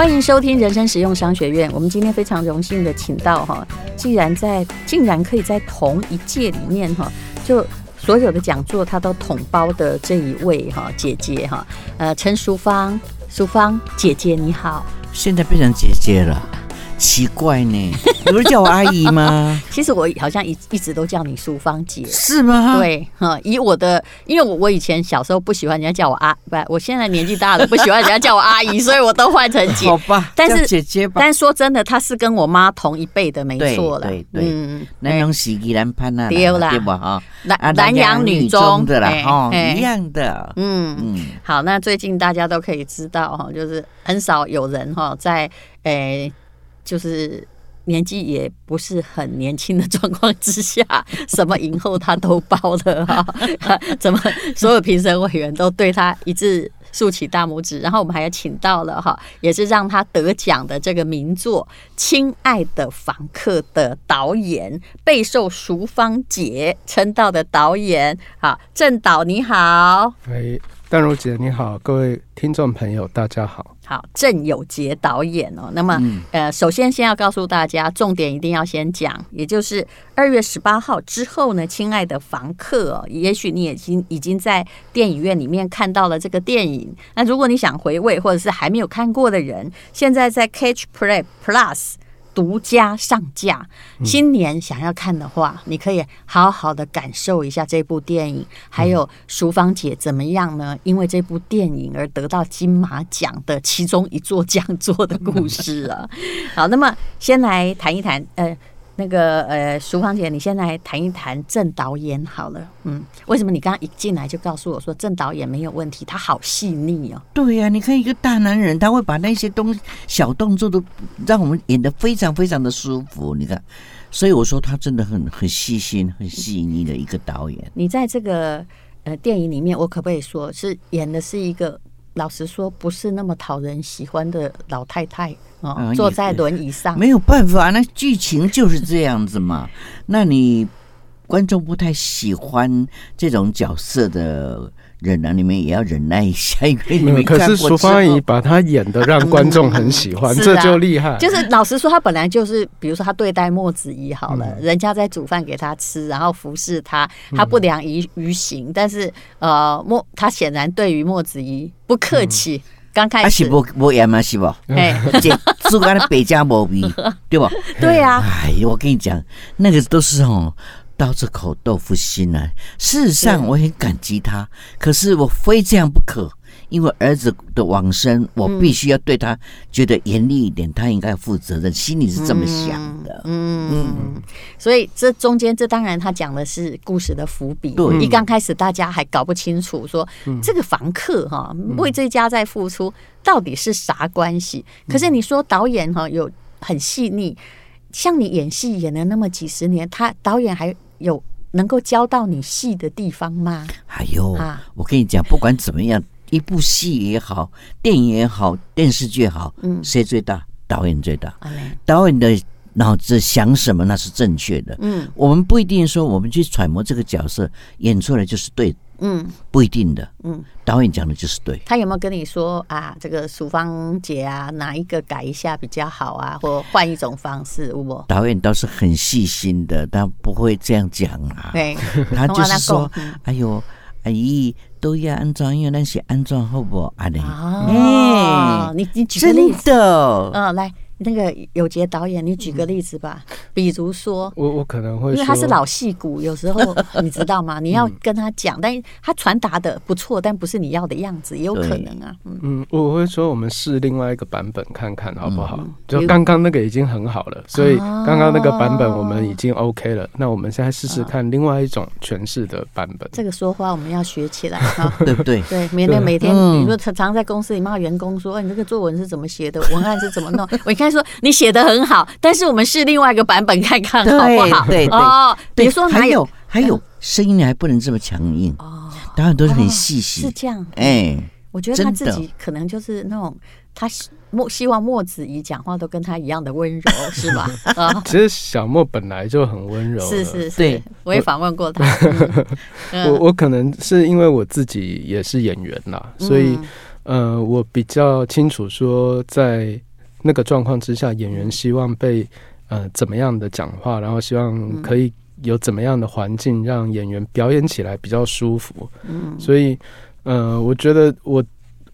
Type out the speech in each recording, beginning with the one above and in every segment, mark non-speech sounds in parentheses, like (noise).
欢迎收听人生实用商学院。我们今天非常荣幸的请到哈，既然在竟然可以在同一届里面哈，就所有的讲座他都统包的这一位哈姐姐哈，呃陈淑芳，淑芳姐姐你好，现在变成姐姐了。奇怪呢，有人叫我阿姨吗？(laughs) 其实我好像一一直都叫你淑芳姐，是吗？对，哈，以我的，因为我我以前小时候不喜欢人家叫我阿，不，我现在年纪大了不喜欢人家叫我阿姨，(laughs) 所以我都换成姐。好吧，但是姐姐吧。但是说真的，她是跟我妈同一辈的，没错了。对对，嗯，南阳喜吉兰潘啊，对啦，对吧？哈，南南阳女中的啦，哦，一样的。嗯嗯，好，那最近大家都可以知道哈，就是很少有人哈在诶，就是。年纪也不是很年轻的状况之下，(laughs) 什么影后他都包了哈，(laughs) 怎么所有评审委员都对他一致竖起大拇指，然后我们还要请到了哈，也是让他得奖的这个名作《亲爱的房客》的导演，备受淑芳姐称道的导演，好，郑导你好，哎，淡如姐你好，各位听众朋友大家好。好，郑有杰导演哦。那么，嗯、呃，首先先要告诉大家，重点一定要先讲，也就是二月十八号之后呢，亲爱的房客哦，也许你已经已经在电影院里面看到了这个电影。那如果你想回味，或者是还没有看过的人，现在在 Catch Play Plus。独家上架，新年想要看的话，嗯、你可以好好的感受一下这部电影。还有淑芳姐怎么样呢？因为这部电影而得到金马奖的其中一座讲座的故事啊。(laughs) 好，那么先来谈一谈，呃。那个呃，淑芳姐，你先来谈一谈郑导演好了。嗯，为什么你刚刚一进来就告诉我说郑导演没有问题？他好细腻哦。对呀、啊，你看一个大男人，他会把那些东西小动作都让我们演得非常非常的舒服。你看，所以我说他真的很很细心、很细腻的一个导演。你在这个呃电影里面，我可不可以说是演的是一个？老实说，不是那么讨人喜欢的老太太哦，坐在轮椅上，没有办法，那剧情就是这样子嘛。那你观众不太喜欢这种角色的。忍啊，你们也要忍耐一下，因为你们可是淑芳阿姨把她演的让观众很喜欢，这就厉害。就是老实说，她本来就是，比如说她对待莫子怡好了，人家在煮饭给她吃，然后服侍她，她不良于于行，但是呃，莫她显然对于莫子怡不客气。刚开始是不不严嘛，是不？哎，(laughs) 这是干的北家毛病，对吧？(laughs) 对呀。哎，我跟你讲，那个都是哦。刀子口豆腐心啊！事实上，我很感激他，可是我非这样不可，因为儿子的往生，我必须要对他觉得严厉一点，他应该负责任，心里是这么想的。嗯嗯，所以这中间，这当然他讲的是故事的伏笔。对，一刚开始大家还搞不清楚，说这个房客哈为这家在付出到底是啥关系？可是你说导演哈有很细腻，像你演戏演了那么几十年，他导演还。有能够教到你戏的地方吗？哎呦，啊、我跟你讲，不管怎么样，一部戏也好，电影也好，电视剧也好，嗯，谁最大？导演最大。嗯、导演的脑子想什么，那是正确的。嗯，我们不一定说我们去揣摩这个角色演出来就是对的。嗯，不一定的。嗯，导演讲的就是对。他有没有跟你说啊？这个淑芳姐啊，哪一个改一下比较好啊？或换一种方式？我导演倒是很细心的，但不会这样讲啊。对，他就是说，哎呦，阿姨都要安装，因为那些安装好不好？阿玲，哦，你你举个例子，嗯，来。那个有杰导演，你举个例子吧，比如说，我我可能会，因为他是老戏骨，有时候 (laughs) 你知道吗？你要跟他讲，但是他传达的不错，但不是你要的样子，也有可能啊。嗯，我会说我们试另外一个版本看看好不好？就刚刚那个已经很好了，所以刚刚那个版本我们已经 OK 了。那我们现在试试看另外一种诠释的版本。这个说话我们要学起来，(laughs) 对不对？对，免得每天比如说常常在公司里骂员工说，哎，你这个作文是怎么写的？文案是怎么弄？我一说你写的很好，但是我们试另外一个版本看看好不好？对对哦，比如说还有还有声音还不能这么强硬哦，当然都是很细心，是这样。哎，我觉得他自己可能就是那种他莫希望莫子怡讲话都跟他一样的温柔，(laughs) 是吧？(laughs) 啊，其实小莫本来就很温柔，是是是，我也访问过他。我 (laughs) 我可能是因为我自己也是演员啦，所以呃，我比较清楚说在。那个状况之下，演员希望被呃怎么样的讲话，然后希望可以有怎么样的环境让演员表演起来比较舒服。嗯，所以呃，我觉得我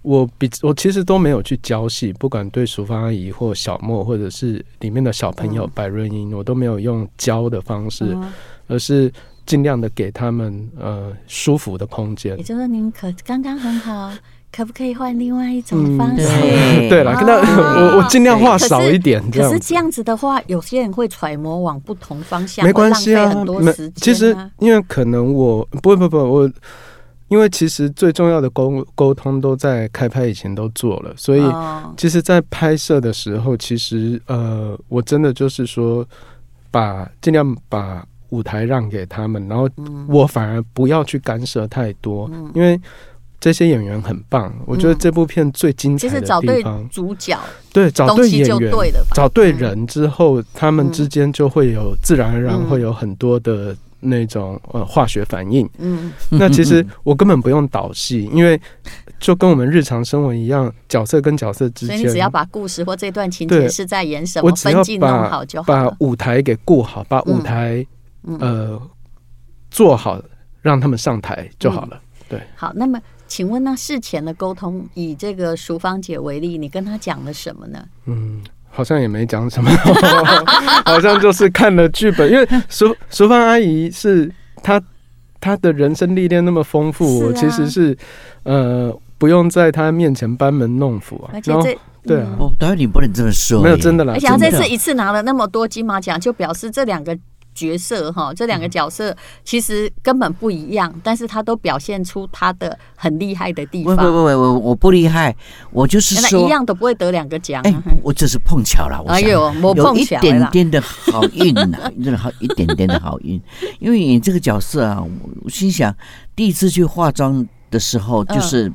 我比我其实都没有去教戏，不管对淑芳阿姨或小莫，或者是里面的小朋友白润英，我都没有用教的方式，而是。尽量的给他们呃舒服的空间，也就是您可刚刚很好，可不可以换另外一种方式？嗯、对了，跟他、哦、我我尽量话少一点可。可是这样子的话，有些人会揣摩往不同方向，没关系啊，很多时间啊。其实因为可能我不不不我，因为其实最重要的沟沟通都在开拍以前都做了，所以其实，在拍摄的时候，其实呃，我真的就是说把尽量把。舞台让给他们，然后我反而不要去干涉太多，嗯、因为这些演员很棒。嗯、我觉得这部片最精彩的地方，其实找对主角，对，找对演员，对找对人之后，嗯、他们之间就会有自然而然会有很多的那种呃化学反应。嗯，那其实我根本不用导戏，(laughs) 因为就跟我们日常生活一样，角色跟角色之间，所以你只要把故事或这段情节是在演什么，我只要把把舞台给顾好，把舞台、嗯。呃，做好让他们上台就好了。嗯、对，好。那么，请问那？事前的沟通，以这个淑芳姐为例，你跟她讲了什么呢？嗯，好像也没讲什么，(laughs) 好像就是看了剧本。因为淑淑芳阿姨是她，她的人生历练那么丰富，啊、我其实是呃不用在她面前班门弄斧啊。而且这对啊，哦，导演你不能这么说，没有真的啦。而且她这次一次拿了那么多金马奖，就表示这两个。角色哈，这两个角色其实根本不一样，但是他都表现出他的很厉害的地方。不不不，我我不厉害，我就是说一样都不会得两个奖。哎，我只是碰巧了。哎呦，我碰巧，有一点点的好运呐，(laughs) 真的好一点点的好运。因为你这个角色啊，我心想第一次去化妆的时候就是。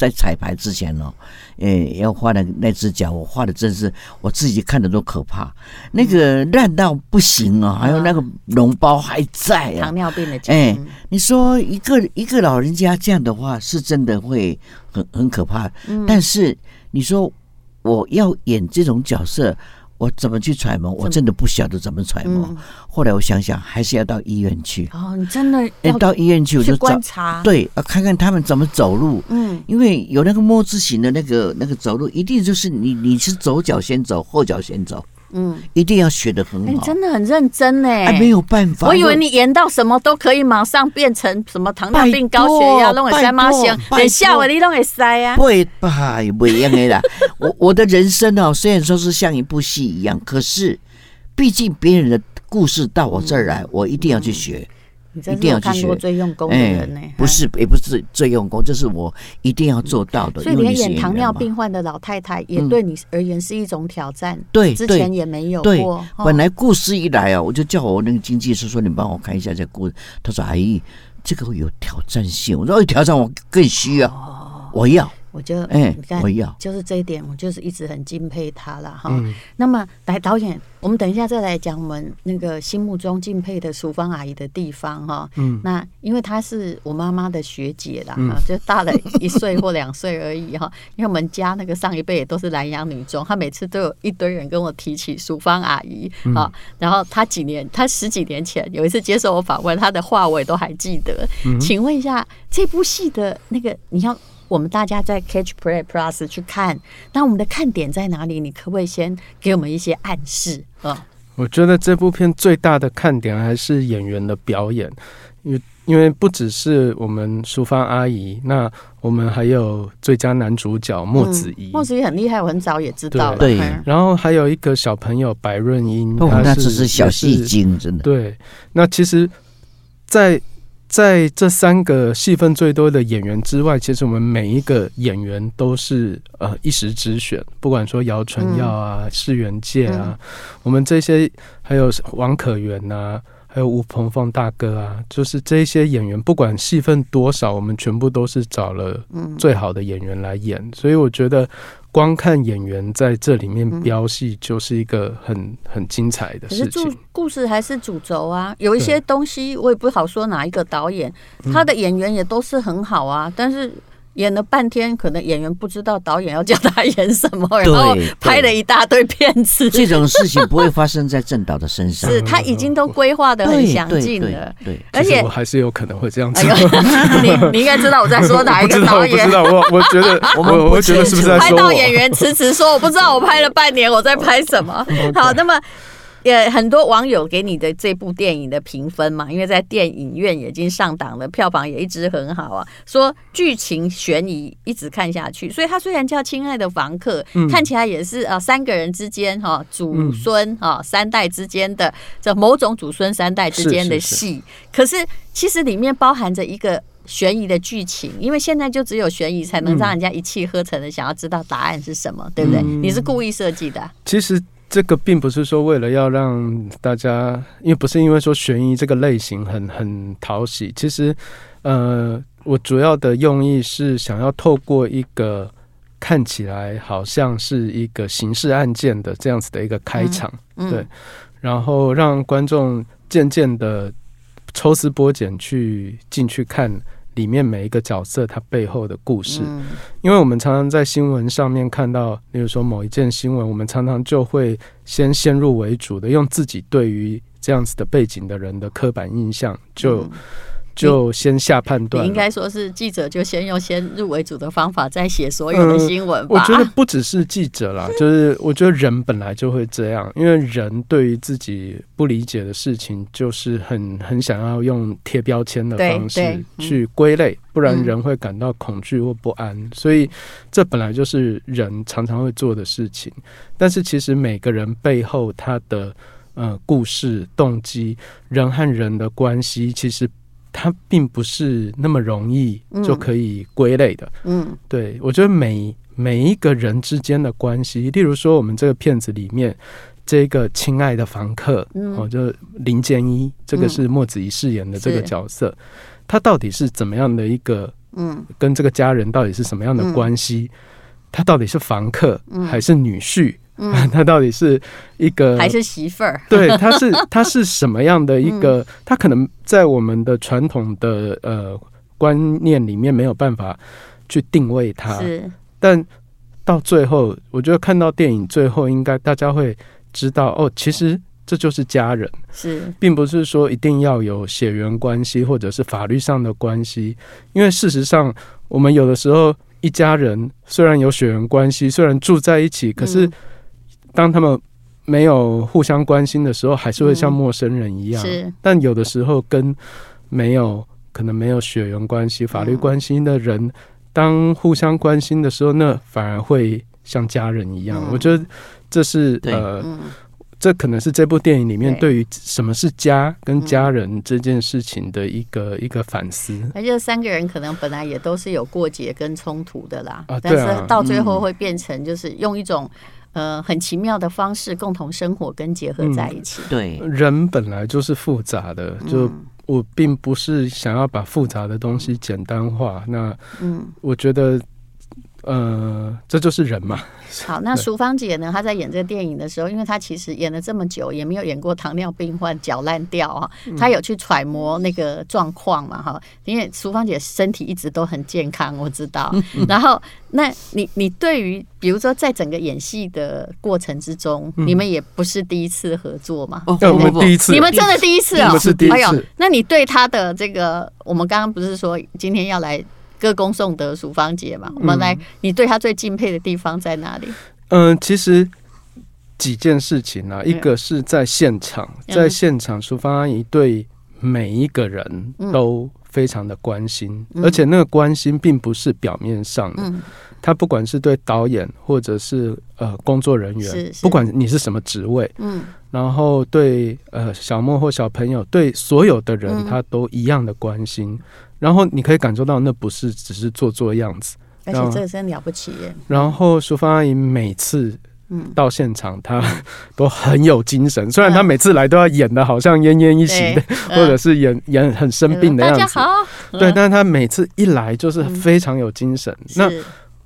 在彩排之前哦，诶，要画的那只脚，我画的真是我自己看的都可怕，那个烂到不行啊，还有那个脓包还在啊，糖尿病的脚。哎，你说一个一个老人家这样的话，是真的会很很可怕。但是你说我要演这种角色。我怎么去揣摩？我真的不晓得怎么揣摩。后来我想想，还是要到医院去。哦，你真的要到医院去，我就观察。对，要看看他们怎么走路。嗯，因为有那个摸字形的那个那个走路，一定就是你你是左脚先走，后脚先走。嗯，一定要学的很好。你真的很认真呢。哎，没有办法。我以为你演到什么都可以马上变成什么糖尿病、高血压，弄个三妈行。等下我你弄个塞啊。不会吧？不一样的啦。我我的人生哦，虽然说是像一部戏一样，可是毕竟别人的故事到我这儿来，我一定要去学。你真的有看过最用功的人呢？不是，也不是最用功，这是我一定要做到的。所以连演糖尿病患的老太太，也对你而言是一种挑战。对，之前也没有过。本来故事一来啊，我就叫我那个经纪师说：“你帮我看一下这故事。”他说：“阿姨，这个会有挑战性。”我说：“有挑战，我更需要，我要。”我就哎，你看，就是这一点，我就是一直很敬佩他了哈。那么，来导演，我们等一下再来讲我们那个心目中敬佩的淑芳阿姨的地方哈。嗯，那因为她是我妈妈的学姐啦，哈，就大了一岁或两岁而已哈。(laughs) 因为我们家那个上一辈也都是南洋女中，她每次都有一堆人跟我提起淑芳阿姨啊。然后她几年，她十几年前有一次接受我访问，她的话我也都还记得。请问一下，这部戏的那个你要。我们大家在 Catch Play Plus 去看，那我们的看点在哪里？你可不可以先给我们一些暗示啊？我觉得这部片最大的看点还是演员的表演，因为因为不只是我们淑芳阿姨，那我们还有最佳男主角莫子仪，嗯、莫子仪很厉害，我很早也知道了。对，然后还有一个小朋友白润英，哦、他是那只是小戏精，真的。对，那其实，在。在这三个戏份最多的演员之外，其实我们每一个演员都是呃一时之选。不管说姚纯耀啊、世元介啊，嗯、我们这些还有王可元呐、啊，还有吴鹏凤大哥啊，就是这些演员，不管戏份多少，我们全部都是找了最好的演员来演。嗯、所以我觉得。光看演员在这里面飙戏，就是一个很、嗯、很精彩的事情。可是故事还是主轴啊，有一些东西我也不好说哪一个导演，他的演员也都是很好啊。但是演了半天，可能演员不知道导演要叫他演什么，然后拍了一大堆片子。这种事情不会发生在正导的身上，是他已经都规划的很详尽了。对，而且我还是有可能会这样子。(laughs) 你你应该知道我在说哪一个导演？我知道，我我觉得 (laughs) 我我觉得是不是在说拍到演员迟迟说我不知道我拍了半年我在拍什么？(laughs) 好，那么。也很多网友给你的这部电影的评分嘛，因为在电影院已经上档了，票房也一直很好啊。说剧情悬疑一直看下去，所以它虽然叫《亲爱的房客》，嗯，看起来也是啊三个人之间哈祖孙哈三代之间的这某种祖孙三代之间的戏。可是其实里面包含着一个悬疑的剧情，因为现在就只有悬疑才能让人家一气呵成的想要知道答案是什么，对不对？你是故意设计的？其实。这个并不是说为了要让大家，因为不是因为说悬疑这个类型很很讨喜，其实，呃，我主要的用意是想要透过一个看起来好像是一个刑事案件的这样子的一个开场，嗯嗯、对，然后让观众渐渐的抽丝剥茧去进去看。里面每一个角色他背后的故事，因为我们常常在新闻上面看到，例如说某一件新闻，我们常常就会先先入为主的用自己对于这样子的背景的人的刻板印象就。就先下判断，你应该说是记者就先用先入为主的方法在写所有的新闻吧。我觉得不只是记者啦，(laughs) 就是我觉得人本来就会这样，因为人对于自己不理解的事情，就是很很想要用贴标签的方式去归类，不然人会感到恐惧或不安。所以这本来就是人常常会做的事情。但是其实每个人背后他的呃故事、动机、人和人的关系，其实。它并不是那么容易就可以归类的。嗯，对，我觉得每每一个人之间的关系，例如说我们这个片子里面这个亲爱的房客，哦，就林建一，这个是莫子仪饰演的这个角色，他到底是怎么样的一个？嗯，跟这个家人到底是什么样的关系？他到底是房客还是女婿？嗯，(laughs) 他到底是一个还是媳妇儿？对，(laughs) 他是他是什么样的一个？他可能在我们的传统的呃观念里面没有办法去定位他。是，但到最后，我觉得看到电影最后，应该大家会知道哦，其实这就是家人。是，并不是说一定要有血缘关系或者是法律上的关系，因为事实上，我们有的时候一家人虽然有血缘关系，虽然住在一起，可是。当他们没有互相关心的时候，还是会像陌生人一样。是，但有的时候跟没有可能没有血缘关系、法律关系的人，当互相关心的时候，那反而会像家人一样。我觉得这是呃，这可能是这部电影里面对于什么是家跟家人这件事情的一个一个反思。而且三个人可能本来也都是有过节跟冲突的啦，但是到最后会变成就是用一种。呃，很奇妙的方式共同生活跟结合在一起。嗯、对，人本来就是复杂的，就我并不是想要把复杂的东西简单化。那，嗯，我觉得。呃，这就是人嘛。(laughs) 好，那淑芳姐呢？她在演这个电影的时候，因为她其实演了这么久，也没有演过糖尿病患脚烂掉啊。她有去揣摩那个状况嘛？哈，因为淑芳姐身体一直都很健康，我知道。(laughs) 然后，那你你对于比如说在整个演戏的过程之中，你们也不是第一次合作嘛？哦，我们第一次，你们真的第一次啊？不是第一次。哎呦，那你对他的这个，我们刚刚不是说今天要来？歌功颂德，淑芳姐嘛，我们来，你对她最敬佩的地方在哪里？嗯，其实几件事情啊，一个是在现场，在现场，淑芳阿姨对每一个人都非常的关心，而且那个关心并不是表面上的，她不管是对导演或者是呃工作人员，不管你是什么职位，嗯，然后对呃小莫或小朋友，对所有的人，他都一样的关心。然后你可以感受到，那不是只是做做样子，而且这个真了不起耶。然后淑芳阿姨每次到现场，她 (laughs) 都很有精神。虽然她每次来都要演的好像奄奄一息的，或者是演演很生病的样子。对，但是她每次一来就是非常有精神。那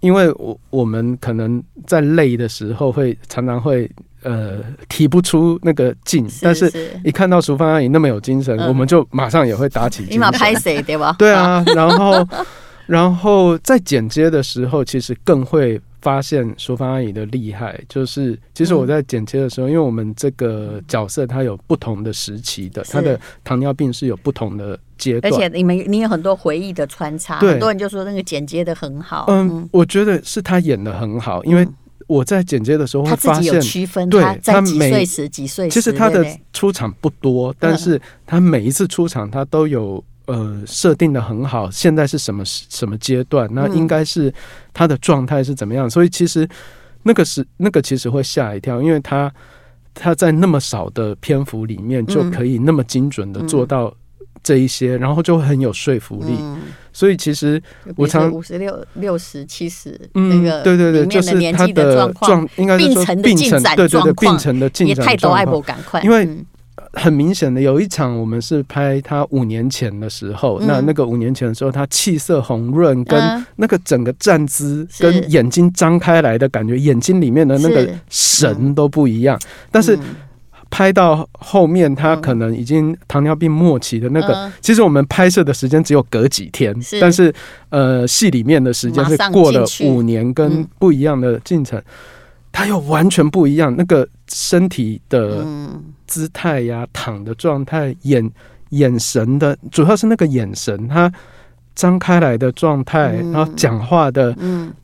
因为我我们可能在累的时候会常常会。呃，提不出那个劲，但是一看到淑芳阿姨那么有精神，我们就马上也会打起精神。你马拍谁对吧？对啊，然后 (laughs) 然后在剪接的时候，其实更会发现淑芳阿姨的厉害。就是其实我在剪切的时候，嗯、因为我们这个角色它有不同的时期的，它的糖尿病是有不同的阶段，而且你们你有很多回忆的穿插，很多人就说那个剪接的很好。嗯，嗯我觉得是他演的很好，因为。我在剪接的时候会发现，他自己有区分，对，他几岁时几岁，其实他的出场不多，但是他每一次出场，他都有呃设定的很好。现在是什么什么阶段？那应该是他的状态是怎么样？所以其实那个是那个其实会吓一跳，因为他他在那么少的篇幅里面就可以那么精准的做到这一些，然后就会很有说服力。所以其实我常五十六、六十、七十，那个对对对，就是他的状，应该是说病程的进展状况，病程的进展状况。因为很明显的，有一场我们是拍他五年前的时候，那那个五年前的时候，他气色红润，跟那个整个站姿，跟眼睛张开来的感觉，眼睛里面的那个神都不一样，但是。拍到后面，他可能已经糖尿病末期的那个。嗯、其实我们拍摄的时间只有隔几天，是。但是呃，戏里面的时间是过了五年，跟不一样的进程，他又完全不一样。那个身体的姿态呀，躺的状态，眼眼神的，主要是那个眼神，他张开来的状态，然后讲话的，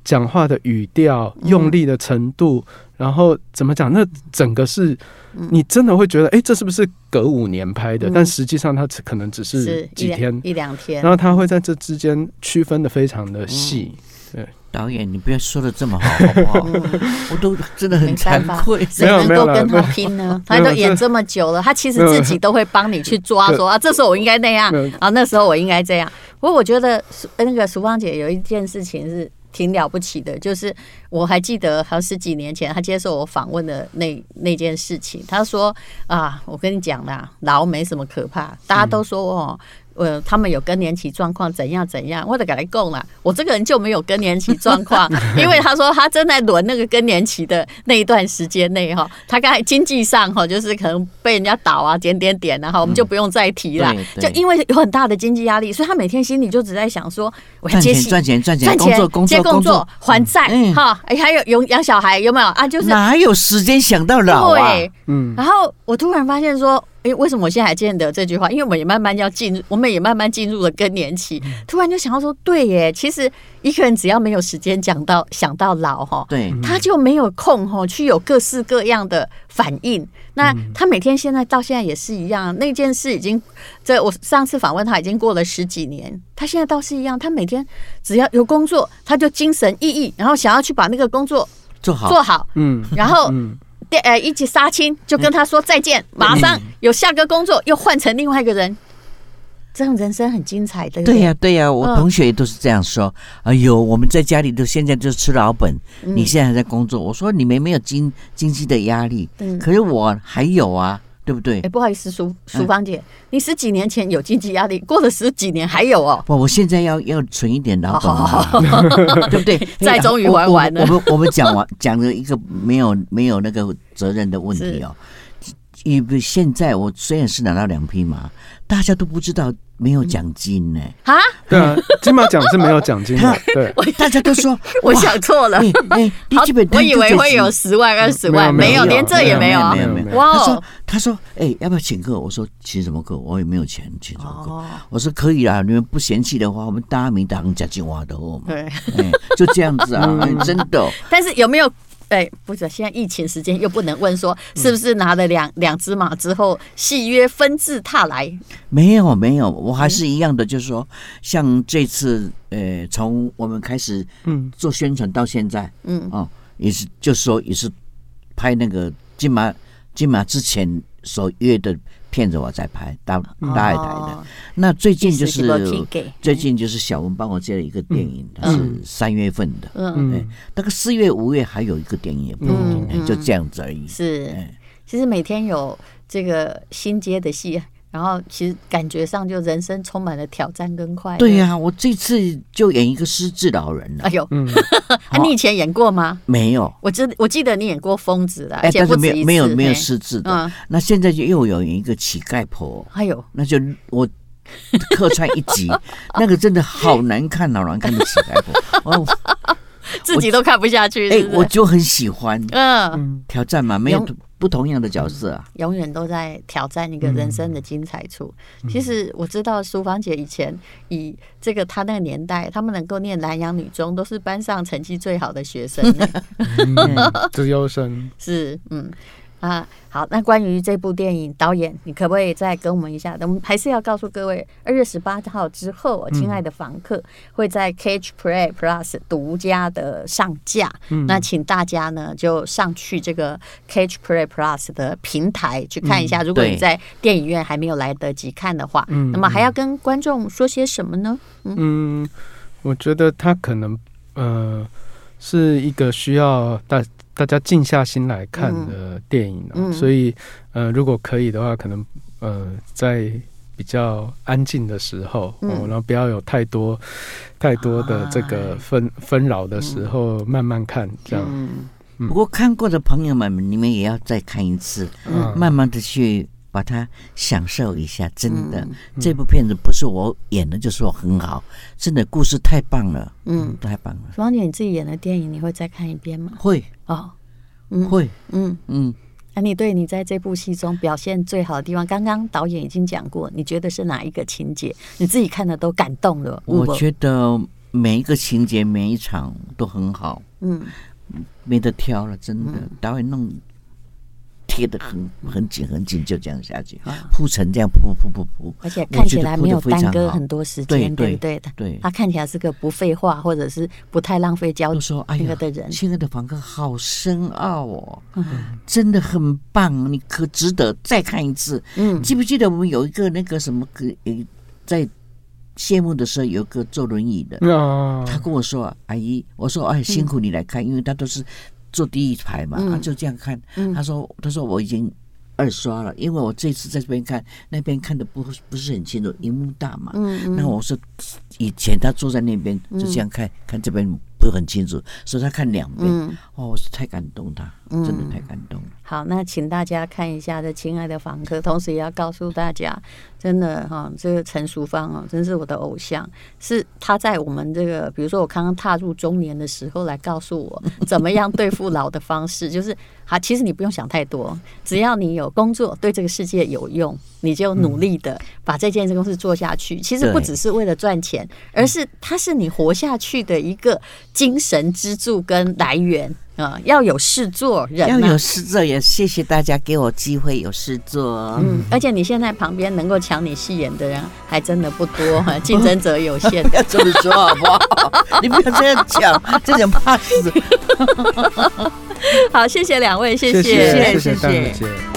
讲话的语调，用力的程度。然后怎么讲？那整个是，你真的会觉得，哎，这是不是隔五年拍的？但实际上，它可能只是几天、一两天。然后他会在这之间区分的非常的细。对，导演，你不要说的这么好，好不好？(laughs) 我都真的很惭愧，谁能够跟他拼呢？他都演这么久了，他其实自己都会帮你去抓，说啊，这时候我应该那样，啊，那时候我应该这样。不过我觉得，那个淑芳姐有一件事情是。挺了不起的，就是我还记得，好像十几年前她接受我访问的那那件事情。她说：“啊，我跟你讲啦，老没什么可怕，大家都说哦。”呃，他们有更年期状况怎样怎样，我得给他供了。我这个人就没有更年期状况，(laughs) 因为他说他正在轮那个更年期的那一段时间内哈，他刚才经济上哈，就是可能被人家倒啊，点点点，然后我们就不用再提了。就因为有很大的经济压力，所以他每天心里就只在想说，我要接赚钱赚钱赚钱，工作工作工作还债哈，哎还有有养小孩有没有啊？就是哪有时间想到老啊？嗯，然后我突然发现说。哎，为什么我现在还记得这句话？因为我们也慢慢要进入，我们也慢慢进入了更年期。突然就想到说，对耶，其实一个人只要没有时间讲到想到老哈，对，他就没有空哈去有各式各样的反应。那他每天现在到现在也是一样，那件事已经这我上次访问他已经过了十几年，他现在倒是一样，他每天只要有工作，他就精神奕奕，然后想要去把那个工作做好做好，嗯，然后。电呃，一起杀青，就跟他说再见，马上有下个工作，又换成另外一个人，这种人生很精彩的。对呀，对呀，我同学也都是这样说。哎呦，我们在家里都现在就吃老本，你现在还在工作。我说你们没有经经济的压力，可是我还有啊。对不对？哎，不好意思，淑淑芳姐，你十几年前有经济压力，过了十几年还有哦。不，我现在要要存一点老本，对不对？(laughs) 再终于玩完了。我们我们讲完讲了一个没有没有那个责任的问题哦。因为现在我虽然是拿到两匹马，大家都不知道。没有奖金呢？啊，对啊，金马奖是没有奖金的。(laughs) 对，大家都说 (laughs) 我想错了。(laughs) 哎，我以为会有十万、二十万，没有，连这也没有。没有，没有。哇，他说，他说，哎，要不要请客？我说，请什么客？我也没有钱请什么客。我说可以啦，你们不嫌弃的话，我们大名当奖金挖的哦。对，就这样子啊，真的。但是有没有？哎，不是，现在疫情时间又不能问说是不是拿了两两只马之后，戏约纷至沓来？没有，没有，我还是一样的，就是说，像这次，呃，从我们开始嗯做宣传到现在，嗯哦，也是，就是说，也是拍那个金马金马之前所约的。骗着我在拍大大爱台的，那最近就是最近就是小文帮我接了一个电影，它是三月份的，嗯，那个四月五月还有一个电影也不一定，就这样子而已。是，其实每天有这个新接的戏。然后其实感觉上就人生充满了挑战跟快乐。对呀，我这次就演一个失智老人了。哎呦，嗯，(laughs) 你以前演过吗？没有，我记我记得你演过疯子的，而且不止一次。没有没有没有失智的。那现在就又有一个乞丐婆。哎呦，那就我客串一集，(laughs) 那个真的好难看，好难看的乞丐婆，哦，(laughs) 自己都看不下去。哎，我就很喜欢，嗯，挑战嘛，没有不同样的角色啊，永远都在挑战一个人生的精彩处。其实我知道淑芳姐以前以这个她那个年代，他们能够念南洋女中，都是班上成绩最好的学生，(laughs) 资优生 (laughs) 是嗯。啊，好，那关于这部电影导演，你可不可以再跟我们一下？我们还是要告诉各位，二月十八号之后，亲爱的房客会在 Catch Play Plus 独家的上架。嗯，那请大家呢就上去这个 Catch Play Plus 的平台去看一下。如果你在电影院还没有来得及看的话，嗯，那么还要跟观众说些什么呢？嗯，嗯我觉得他可能呃是一个需要大。大家静下心来看的电影，啊所以呃，如果可以的话，可能呃，在比较安静的时候，嗯、哦，然后不要有太多太多的这个纷纷扰的时候，慢慢看这样。嗯。嗯、不过看过的朋友们，你们也要再看一次，嗯、慢慢的去把它享受一下。真的，嗯、这部片子不是我演的，就说很好，真的故事太棒了，嗯，太棒了。王姐，你自己演的电影，你会再看一遍吗？会。哦，嗯，会，嗯嗯，那你对你在这部戏中表现最好的地方，刚刚导演已经讲过，你觉得是哪一个情节？你自己看的都感动了。我觉得每一个情节、每一场都很好，嗯，没得挑了，真的，导演弄。贴的很很紧很紧，就这样下去，铺成这样铺铺铺铺，而且看起来没有耽搁很多时间，对不对的？对，他看起来是个不废话，或者是不太浪费焦点那个的人。亲爱的房客，好深奥哦，真的很棒，你可值得再看一次。嗯，记不记得我们有一个那个什么，在谢幕的时候有一个坐轮椅的，他跟我说：“阿姨，我说哎，辛苦你来看，因为他都是。”坐第一排嘛，他就这样看。他说：“他说我已经二刷了，因为我这次在这边看，那边看的不不是很清楚，荧幕大嘛。那我说以前他坐在那边就这样看，看这边不是很清楚，所以他看两遍。哦，我是太感动他，真的太感动了。好，那请大家看一下这亲爱的房客，同时也要告诉大家。”真的哈，这个陈淑芳啊，真是我的偶像。是他在我们这个，比如说我刚刚踏入中年的时候，来告诉我怎么样对付老的方式。(laughs) 就是，好，其实你不用想太多，只要你有工作，对这个世界有用，你就努力的把这件事做下去。其实不只是为了赚钱，而是它是你活下去的一个精神支柱跟来源。啊，要有事做人，要有事做，也谢谢大家给我机会有事做。嗯，而且你现在旁边能够抢你戏演的人还真的不多，(laughs) 竞争者有限。不 (laughs) 要这么说好不好？你不要这样讲，这点怕死。(laughs) 好，谢谢两位，谢谢，谢谢，谢谢。